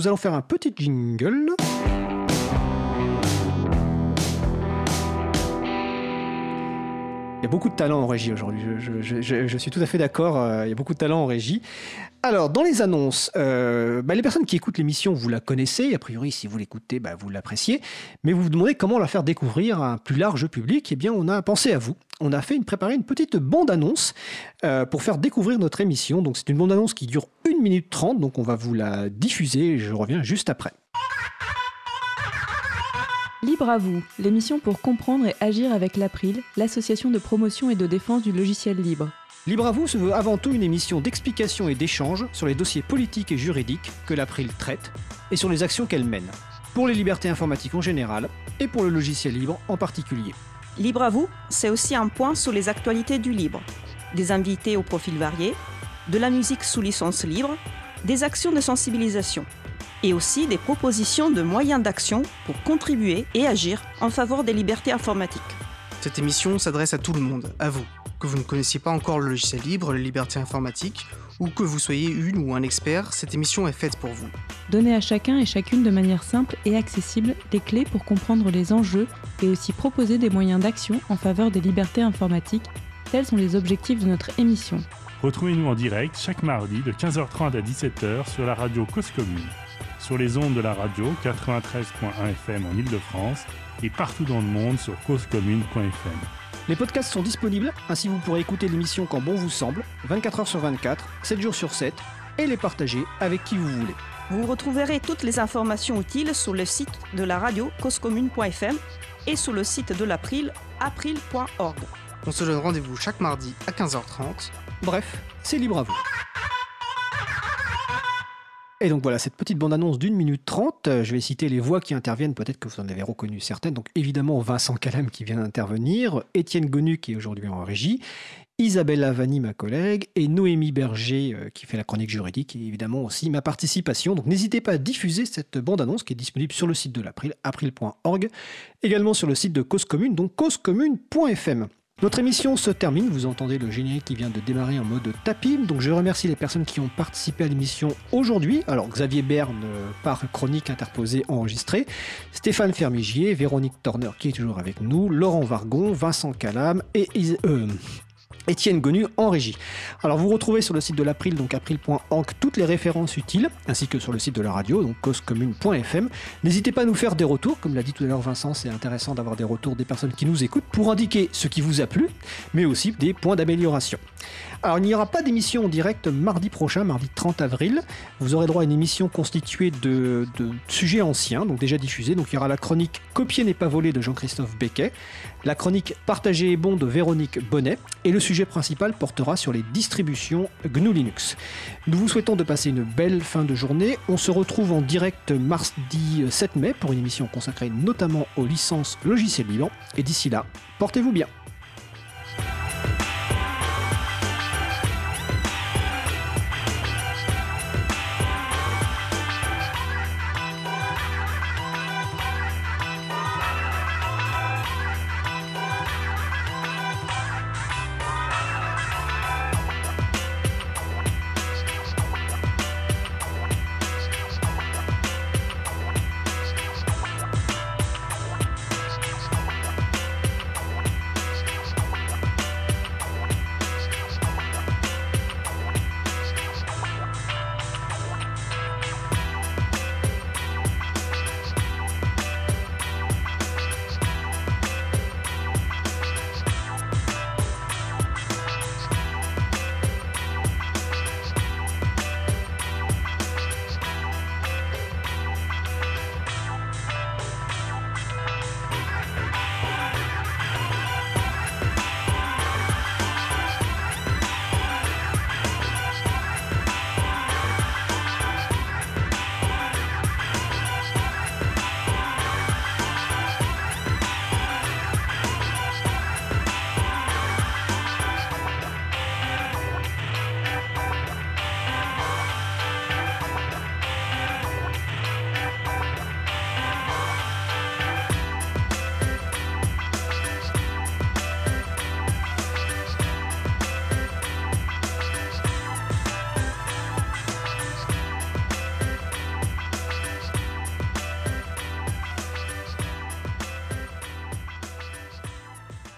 Nous allons faire un petit jingle. Il y a beaucoup de talent en régie aujourd'hui. Je, suis tout à fait d'accord. Euh, il y a beaucoup de talent en régie. Alors, dans les annonces, euh, bah, les personnes qui écoutent l'émission, vous la connaissez. A priori, si vous l'écoutez, bah, vous l'appréciez. Mais vous vous demandez comment la faire découvrir à un plus large public. Eh bien, on a pensé à vous. On a fait une, préparé une petite bande-annonce euh, pour faire découvrir notre émission. Donc, c'est une bande-annonce qui dure 1 minute 30. Donc, on va vous la diffuser. Je reviens juste après. Libre à vous, l'émission pour comprendre et agir avec l'April, l'association de promotion et de défense du logiciel libre. Libre à vous se veut avant tout une émission d'explication et d'échange sur les dossiers politiques et juridiques que l'April traite et sur les actions qu'elle mène, pour les libertés informatiques en général et pour le logiciel libre en particulier. Libre à vous, c'est aussi un point sur les actualités du libre, des invités aux profils variés, de la musique sous licence libre, des actions de sensibilisation et aussi des propositions de moyens d'action pour contribuer et agir en faveur des libertés informatiques. Cette émission s'adresse à tout le monde, à vous, que vous ne connaissiez pas encore le logiciel libre, les libertés informatiques, ou que vous soyez une ou un expert, cette émission est faite pour vous. Donnez à chacun et chacune de manière simple et accessible des clés pour comprendre les enjeux et aussi proposer des moyens d'action en faveur des libertés informatiques. Tels sont les objectifs de notre émission. Retrouvez-nous en direct chaque mardi de 15h30 à 17h sur la radio Cause Commune sur les ondes de la radio 93.1 FM en Ile-de-France et partout dans le monde sur causecommune.fm. Les podcasts sont disponibles, ainsi vous pourrez écouter l'émission quand bon vous semble, 24 h sur 24, 7 jours sur 7, et les partager avec qui vous voulez. Vous retrouverez toutes les informations utiles sur le site de la radio causecommune.fm et sur le site de l'April, april.org. On se donne rendez-vous chaque mardi à 15h30. Bref, c'est libre à vous. Et donc voilà, cette petite bande-annonce d'une minute trente, euh, je vais citer les voix qui interviennent, peut-être que vous en avez reconnu certaines. Donc évidemment Vincent Calam qui vient d'intervenir, Étienne Gonu qui est aujourd'hui en régie, Isabelle Lavani, ma collègue, et Noémie Berger euh, qui fait la chronique juridique, et évidemment aussi ma participation. Donc n'hésitez pas à diffuser cette bande-annonce qui est disponible sur le site de l'April, april.org, également sur le site de Cause Commune, donc causecommune.fm. Notre émission se termine, vous entendez le générique qui vient de démarrer en mode tapis, donc je remercie les personnes qui ont participé à l'émission aujourd'hui. Alors Xavier Berne par chronique interposée enregistrée, Stéphane Fermigier, Véronique Torner qui est toujours avec nous, Laurent Vargon, Vincent Calam et euh, Étienne Gonu en régie. Alors vous retrouvez sur le site de l'April, donc april.org, toutes les références utiles, ainsi que sur le site de la radio, donc causecommune.fm. N'hésitez pas à nous faire des retours, comme l'a dit tout à l'heure Vincent, c'est intéressant d'avoir des retours des personnes qui nous écoutent pour indiquer ce qui vous a plu, mais aussi des points d'amélioration. Alors il n'y aura pas d'émission en direct mardi prochain, mardi 30 avril. Vous aurez droit à une émission constituée de, sujets anciens, donc déjà diffusés. Donc il y aura la chronique Copier n'est pas volé de Jean-Christophe Becquet, la chronique Partager est bon de Véronique Bonnet, et le sujet principal portera sur les distributions GNU Linux. Nous vous souhaitons de passer une belle fin de journée. On se retrouve en direct mardi 7 mai pour une émission consacrée notamment aux licences logiciels libres. Et d'ici là, portez-vous bien.